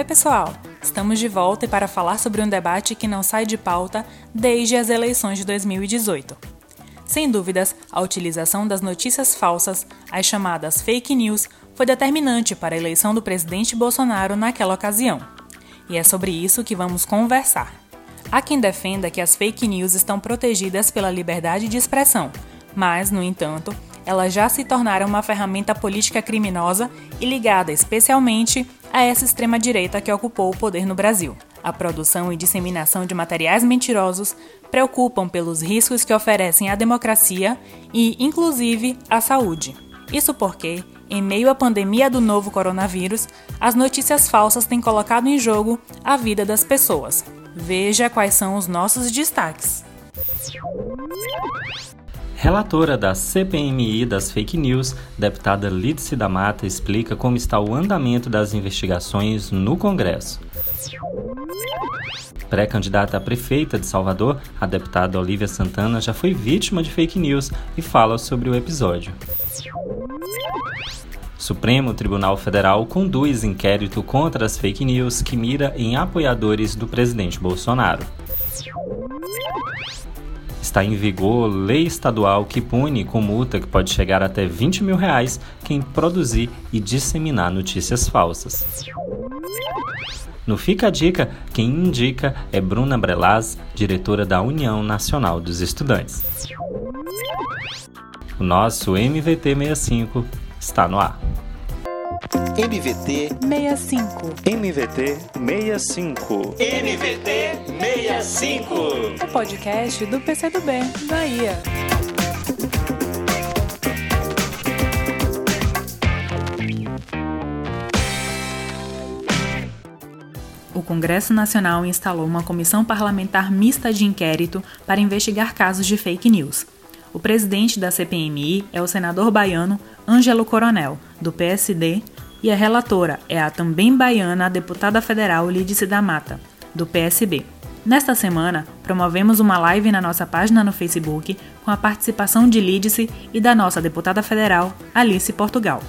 Oi, pessoal! Estamos de volta para falar sobre um debate que não sai de pauta desde as eleições de 2018. Sem dúvidas, a utilização das notícias falsas, as chamadas fake news, foi determinante para a eleição do presidente Bolsonaro naquela ocasião. E é sobre isso que vamos conversar. Há quem defenda que as fake news estão protegidas pela liberdade de expressão, mas, no entanto, elas já se tornaram uma ferramenta política criminosa e ligada especialmente a essa extrema-direita que ocupou o poder no Brasil. A produção e disseminação de materiais mentirosos preocupam pelos riscos que oferecem à democracia e, inclusive, à saúde. Isso porque, em meio à pandemia do novo coronavírus, as notícias falsas têm colocado em jogo a vida das pessoas. Veja quais são os nossos destaques. Relatora da CPMI das fake news, deputada Lídice da Mata explica como está o andamento das investigações no Congresso. Pré-candidata a prefeita de Salvador, a deputada Olivia Santana já foi vítima de fake news e fala sobre o episódio. Supremo Tribunal Federal conduz inquérito contra as fake news que mira em apoiadores do presidente Bolsonaro. Está em vigor lei estadual que pune com multa que pode chegar até 20 mil reais quem produzir e disseminar notícias falsas. No Fica a Dica, quem indica é Bruna Brelaz, diretora da União Nacional dos Estudantes. O nosso MVT 65 está no ar. MVT 65. MVT 65. MVT 65. O podcast do PCdoB, Bahia. O Congresso Nacional instalou uma comissão parlamentar mista de inquérito para investigar casos de fake news. O presidente da CPMI é o senador baiano Ângelo Coronel, do PSD, e a relatora é a também baiana deputada federal Lídice da Mata, do PSB. Nesta semana, promovemos uma live na nossa página no Facebook com a participação de Lídice e da nossa deputada federal, Alice Portugal.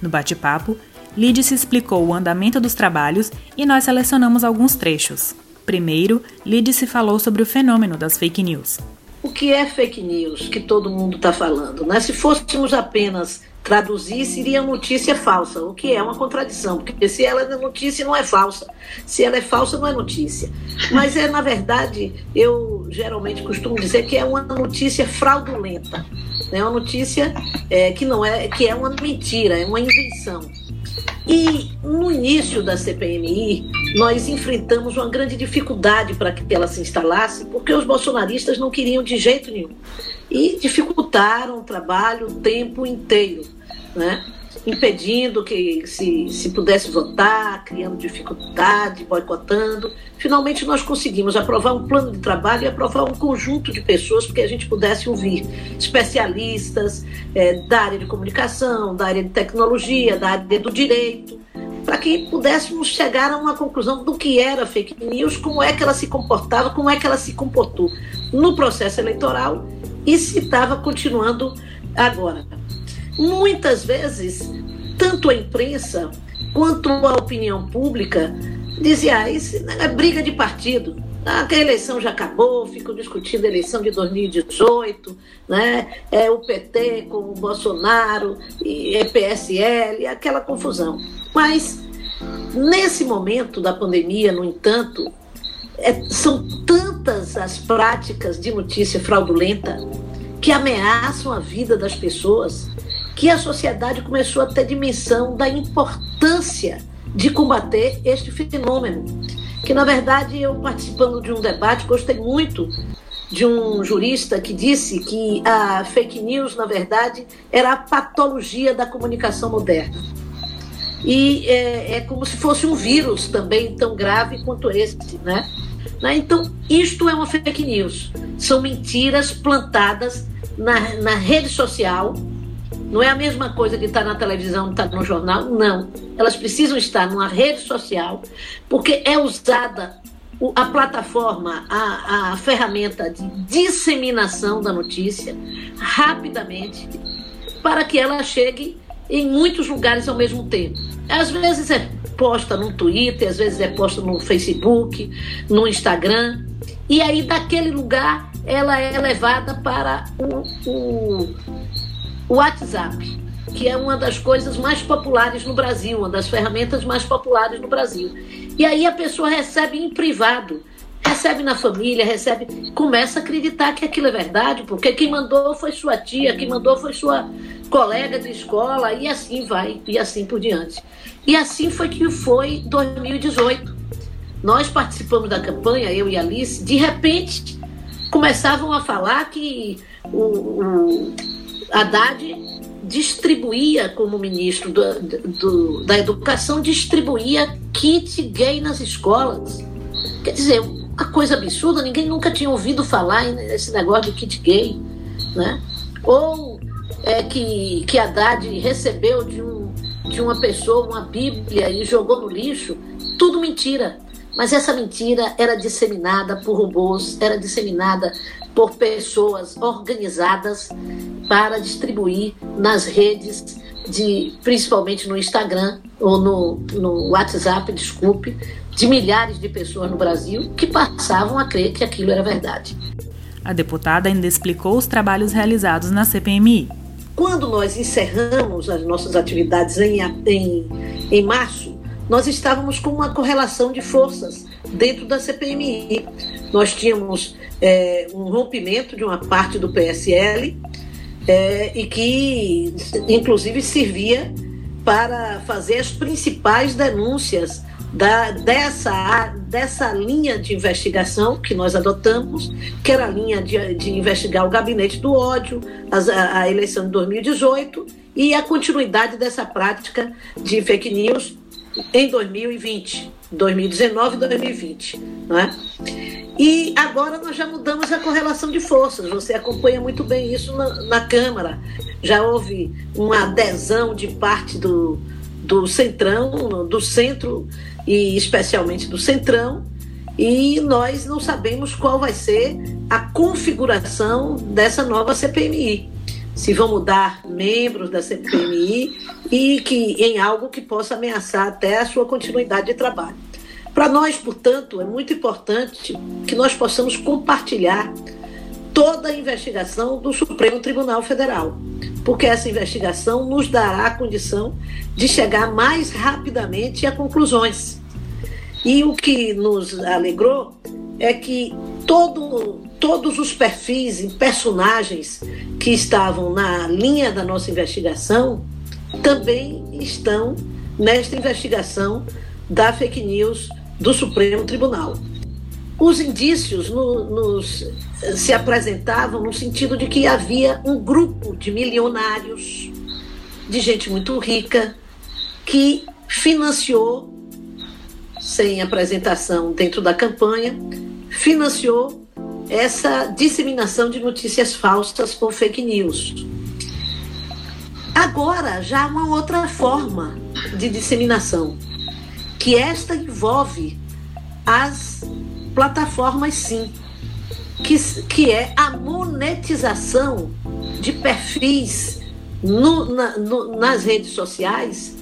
No bate-papo, Lídice explicou o andamento dos trabalhos e nós selecionamos alguns trechos. Primeiro, Lídice falou sobre o fenômeno das fake news. O que é fake news que todo mundo está falando? Né? Se fôssemos apenas traduzir, seria notícia falsa, o que é uma contradição, porque se ela é notícia, não é falsa. Se ela é falsa, não é notícia. Mas é, na verdade, eu geralmente costumo dizer que é uma notícia fraudulenta. É uma notícia é, que não é, que é uma mentira, é uma invenção. E no início da CPMI, nós enfrentamos uma grande dificuldade para que ela se instalasse, porque os bolsonaristas não queriam de jeito nenhum. E dificultaram o trabalho o tempo inteiro, né? impedindo que se, se pudesse votar, criando dificuldade, boicotando. Finalmente, nós conseguimos aprovar um plano de trabalho e aprovar um conjunto de pessoas para que a gente pudesse ouvir especialistas é, da área de comunicação, da área de tecnologia, da área do direito, para que pudéssemos chegar a uma conclusão do que era fake news, como é que ela se comportava, como é que ela se comportou no processo eleitoral e se estava continuando agora. Muitas vezes, tanto a imprensa quanto a opinião pública dizia: ah, isso é briga de partido. Ah, a eleição já acabou, ficam discutindo a eleição de 2018, né? É o PT com o Bolsonaro, e é PSL, aquela confusão. Mas, nesse momento da pandemia, no entanto, é, são tantas as práticas de notícia fraudulenta que ameaçam a vida das pessoas que a sociedade começou a ter dimensão da importância de combater este fenômeno. Que, na verdade, eu participando de um debate, gostei muito de um jurista que disse que a fake news, na verdade, era a patologia da comunicação moderna. E é, é como se fosse um vírus também tão grave quanto esse, né? Né? Então, isto é uma fake news. São mentiras plantadas na, na rede social não é a mesma coisa que estar tá na televisão, estar tá no jornal, não. Elas precisam estar numa rede social, porque é usada a plataforma, a, a ferramenta de disseminação da notícia rapidamente para que ela chegue em muitos lugares ao mesmo tempo. Às vezes é posta no Twitter, às vezes é posta no Facebook, no Instagram. E aí, daquele lugar, ela é levada para o, o, o WhatsApp, que é uma das coisas mais populares no Brasil, uma das ferramentas mais populares no Brasil. E aí a pessoa recebe em privado recebe na família, recebe, começa a acreditar que aquilo é verdade, porque quem mandou foi sua tia, quem mandou foi sua colega de escola, e assim vai, e assim por diante. E assim foi que foi 2018. Nós participamos da campanha, eu e Alice, de repente começavam a falar que o, o Haddad distribuía, como ministro do, do, da Educação, distribuía kit gay nas escolas. Quer dizer, uma coisa absurda, ninguém nunca tinha ouvido falar nesse negócio de kit gay, né? Ou é, que, que Haddad recebeu de, um, de uma pessoa uma Bíblia e jogou no lixo, tudo mentira. Mas essa mentira era disseminada por robôs, era disseminada por pessoas organizadas para distribuir nas redes de, principalmente no Instagram ou no, no WhatsApp, desculpe, de milhares de pessoas no Brasil que passavam a crer que aquilo era verdade. A deputada ainda explicou os trabalhos realizados na CPMI. Quando nós encerramos as nossas atividades em, em, em março, nós estávamos com uma correlação de forças dentro da CPMI. Nós tínhamos é, um rompimento de uma parte do PSL é, e que, inclusive, servia para fazer as principais denúncias da, dessa, dessa linha de investigação que nós adotamos, que era a linha de, de investigar o gabinete do ódio, a, a eleição de 2018 e a continuidade dessa prática de fake news em 2020, 2019 e 2020. Não é? E agora nós já mudamos a correlação de forças. Você acompanha muito bem isso na, na Câmara. Já houve uma adesão de parte do, do centrão, do centro e especialmente do Centrão, e nós não sabemos qual vai ser a configuração dessa nova CPMI. Se vão mudar membros da CPMI e que em algo que possa ameaçar até a sua continuidade de trabalho. Para nós, portanto, é muito importante que nós possamos compartilhar toda a investigação do Supremo Tribunal Federal, porque essa investigação nos dará a condição de chegar mais rapidamente a conclusões. E o que nos alegrou é que todo, todos os perfis e personagens que estavam na linha da nossa investigação também estão nesta investigação da fake news do Supremo Tribunal. Os indícios no, nos, se apresentavam no sentido de que havia um grupo de milionários, de gente muito rica, que financiou, sem apresentação dentro da campanha, financiou essa disseminação de notícias falsas por fake news. Agora já há uma outra forma de disseminação, que esta envolve as plataformas sim, que, que é a monetização de perfis no, na, no, nas redes sociais,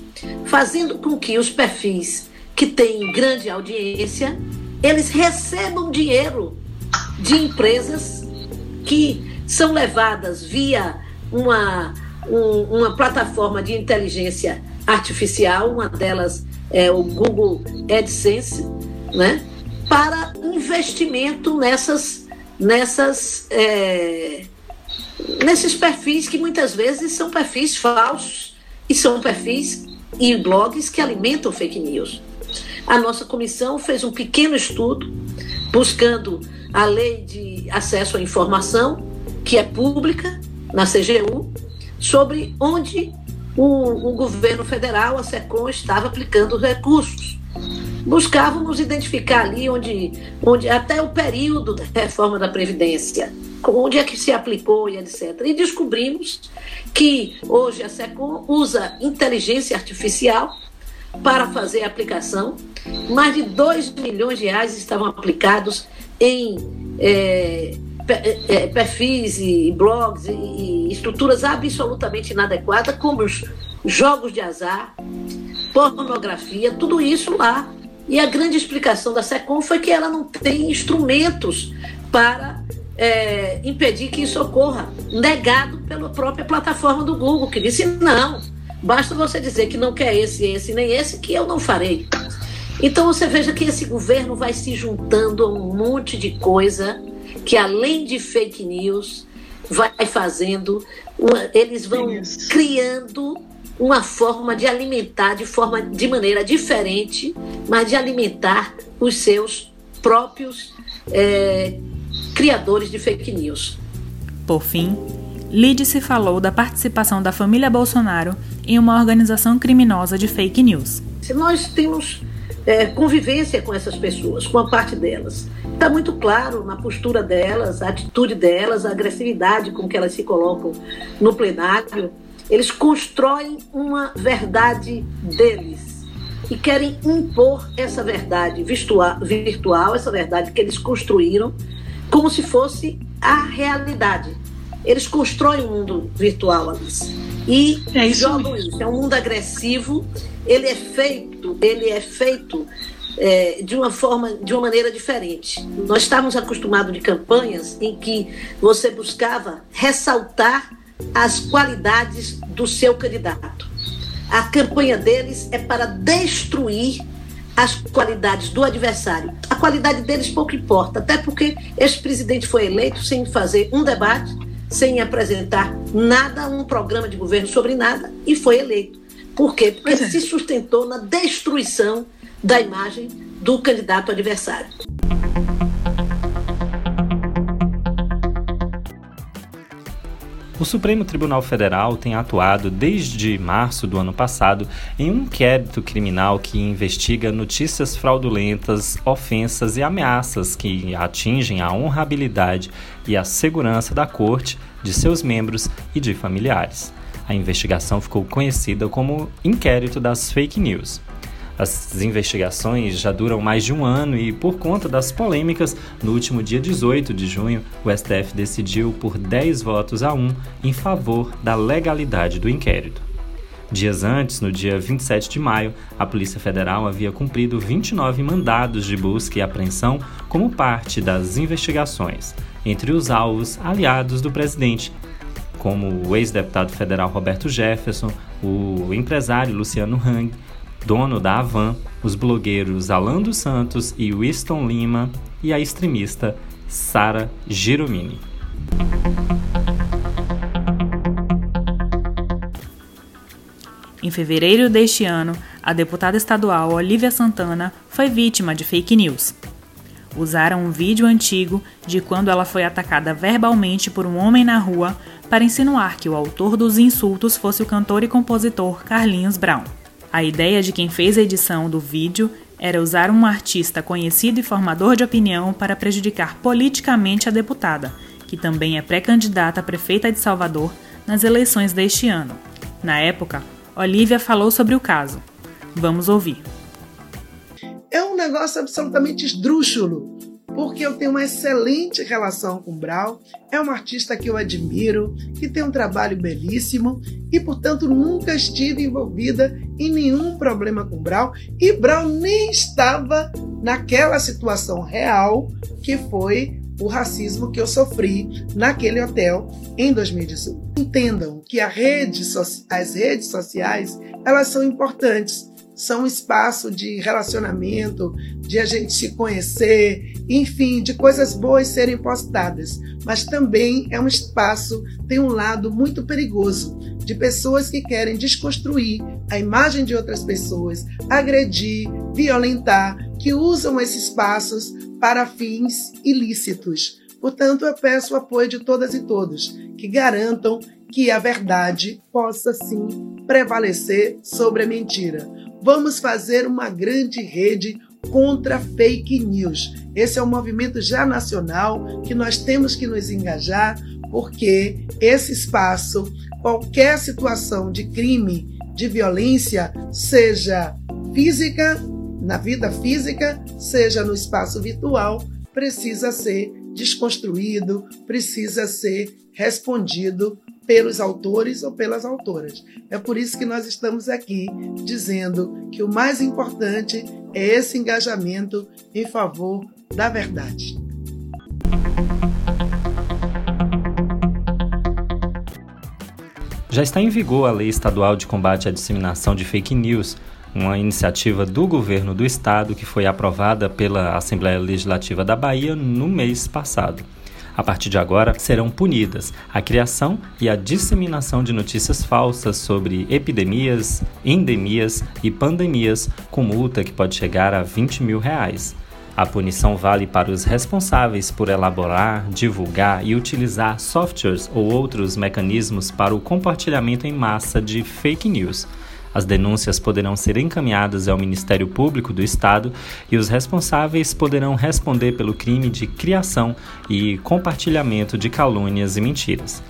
fazendo com que os perfis que têm grande audiência, eles recebam dinheiro de empresas que são levadas via uma, um, uma plataforma de inteligência artificial, uma delas é o Google AdSense, né? Para investimento nessas, nessas, é, nesses perfis que muitas vezes são perfis falsos e são perfis e blogs que alimentam fake news. A nossa comissão fez um pequeno estudo buscando a lei de acesso à informação, que é pública, na CGU, sobre onde o, o governo federal, a SECOM, estava aplicando os recursos buscávamos identificar ali onde, onde até o período da reforma da Previdência, onde é que se aplicou e etc. E descobrimos que hoje a SECOM usa inteligência artificial para fazer a aplicação. Mais de 2 milhões de reais estavam aplicados em é, é, perfis e blogs e estruturas absolutamente inadequadas, como os jogos de azar, pornografia, tudo isso lá. E a grande explicação da SECOM foi que ela não tem instrumentos para é, impedir que isso ocorra, negado pela própria plataforma do Google, que disse não, basta você dizer que não quer esse, esse, nem esse, que eu não farei. Então você veja que esse governo vai se juntando a um monte de coisa que além de fake news vai fazendo, eles vão criando uma forma de alimentar de forma de maneira diferente, mas de alimentar os seus próprios é, criadores de fake news. Por fim, Lídice falou da participação da família Bolsonaro em uma organização criminosa de fake news. Se nós temos é, convivência com essas pessoas, com a parte delas. Está muito claro na postura delas, a atitude delas, a agressividade com que elas se colocam no plenário. Eles constroem uma verdade deles e querem impor essa verdade virtual, essa verdade que eles construíram, como se fosse a realidade. Eles constroem um mundo virtual, Alice. E é isso jogam mesmo. isso. É um mundo agressivo ele é feito, ele é feito é, de uma forma, de uma maneira diferente. Nós estávamos acostumados de campanhas em que você buscava ressaltar as qualidades do seu candidato. A campanha deles é para destruir as qualidades do adversário. A qualidade deles pouco importa, até porque esse presidente foi eleito sem fazer um debate, sem apresentar nada, um programa de governo sobre nada, e foi eleito. Por quê? Porque é. se sustentou na destruição da imagem do candidato adversário. O Supremo Tribunal Federal tem atuado desde março do ano passado em um inquérito criminal que investiga notícias fraudulentas, ofensas e ameaças que atingem a honrabilidade e a segurança da corte, de seus membros e de familiares. A investigação ficou conhecida como Inquérito das Fake News. As investigações já duram mais de um ano e, por conta das polêmicas, no último dia 18 de junho, o STF decidiu por 10 votos a 1 em favor da legalidade do inquérito. Dias antes, no dia 27 de maio, a Polícia Federal havia cumprido 29 mandados de busca e apreensão como parte das investigações, entre os alvos aliados do presidente, como o ex-deputado federal Roberto Jefferson, o empresário Luciano Hang, dono da Avan, os blogueiros Alan dos Santos e Winston Lima e a extremista Sara Giromini. Em fevereiro deste ano, a deputada estadual Olivia Santana foi vítima de fake news. Usaram um vídeo antigo de quando ela foi atacada verbalmente por um homem na rua para insinuar que o autor dos insultos fosse o cantor e compositor Carlinhos Brown. A ideia de quem fez a edição do vídeo era usar um artista conhecido e formador de opinião para prejudicar politicamente a deputada, que também é pré-candidata a prefeita de Salvador nas eleições deste ano. Na época, Olivia falou sobre o caso. Vamos ouvir. É um negócio absolutamente esdrúxulo porque eu tenho uma excelente relação com Brau, é uma artista que eu admiro, que tem um trabalho belíssimo e, portanto, nunca estive envolvida em nenhum problema com Brau e Brau nem estava naquela situação real que foi o racismo que eu sofri naquele hotel em 2018. Entendam que rede, as redes sociais elas são importantes são um espaço de relacionamento, de a gente se conhecer, enfim, de coisas boas serem postadas. Mas também é um espaço, tem um lado muito perigoso, de pessoas que querem desconstruir a imagem de outras pessoas, agredir, violentar, que usam esses espaços para fins ilícitos. Portanto, eu peço o apoio de todas e todos que garantam que a verdade possa sim prevalecer sobre a mentira. Vamos fazer uma grande rede contra fake news. Esse é um movimento já nacional que nós temos que nos engajar, porque esse espaço, qualquer situação de crime, de violência, seja física, na vida física, seja no espaço virtual, precisa ser desconstruído, precisa ser respondido pelos autores ou pelas autoras. É por isso que nós estamos aqui dizendo que o mais importante é esse engajamento em favor da verdade. Já está em vigor a Lei Estadual de Combate à Disseminação de Fake News, uma iniciativa do governo do estado que foi aprovada pela Assembleia Legislativa da Bahia no mês passado. A partir de agora, serão punidas a criação e a disseminação de notícias falsas sobre epidemias, endemias e pandemias, com multa que pode chegar a 20 mil reais. A punição vale para os responsáveis por elaborar, divulgar e utilizar softwares ou outros mecanismos para o compartilhamento em massa de fake news as denúncias poderão ser encaminhadas ao Ministério Público do Estado e os responsáveis poderão responder pelo crime de criação e compartilhamento de calúnias e mentiras.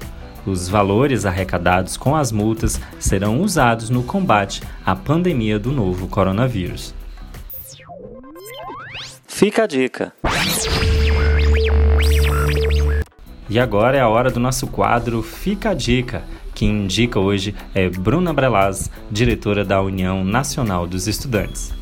Os valores arrecadados com as multas serão usados no combate à pandemia do novo coronavírus. Fica a dica. E agora é a hora do nosso quadro Fica a Dica quem indica hoje é Bruna Brelaz, diretora da União Nacional dos Estudantes.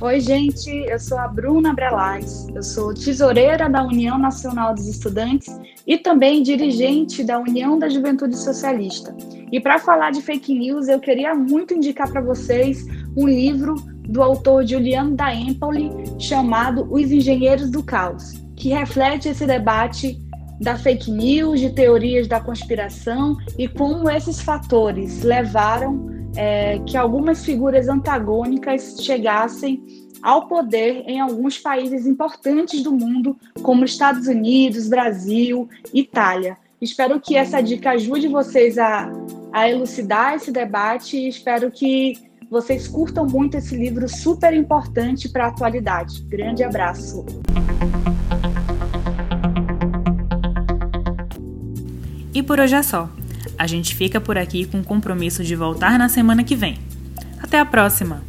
Oi, gente, eu sou a Bruna Brelaz, eu sou tesoureira da União Nacional dos Estudantes e também dirigente da União da Juventude Socialista. E para falar de fake news, eu queria muito indicar para vocês um livro do autor Juliano da Empoli chamado Os Engenheiros do Caos, que reflete esse debate da fake news, de teorias da conspiração e como esses fatores levaram é, que algumas figuras antagônicas chegassem ao poder em alguns países importantes do mundo, como Estados Unidos, Brasil, Itália. Espero que essa dica ajude vocês a, a elucidar esse debate e espero que vocês curtam muito esse livro super importante para a atualidade. Grande abraço! E por hoje é só. A gente fica por aqui com o compromisso de voltar na semana que vem. Até a próxima!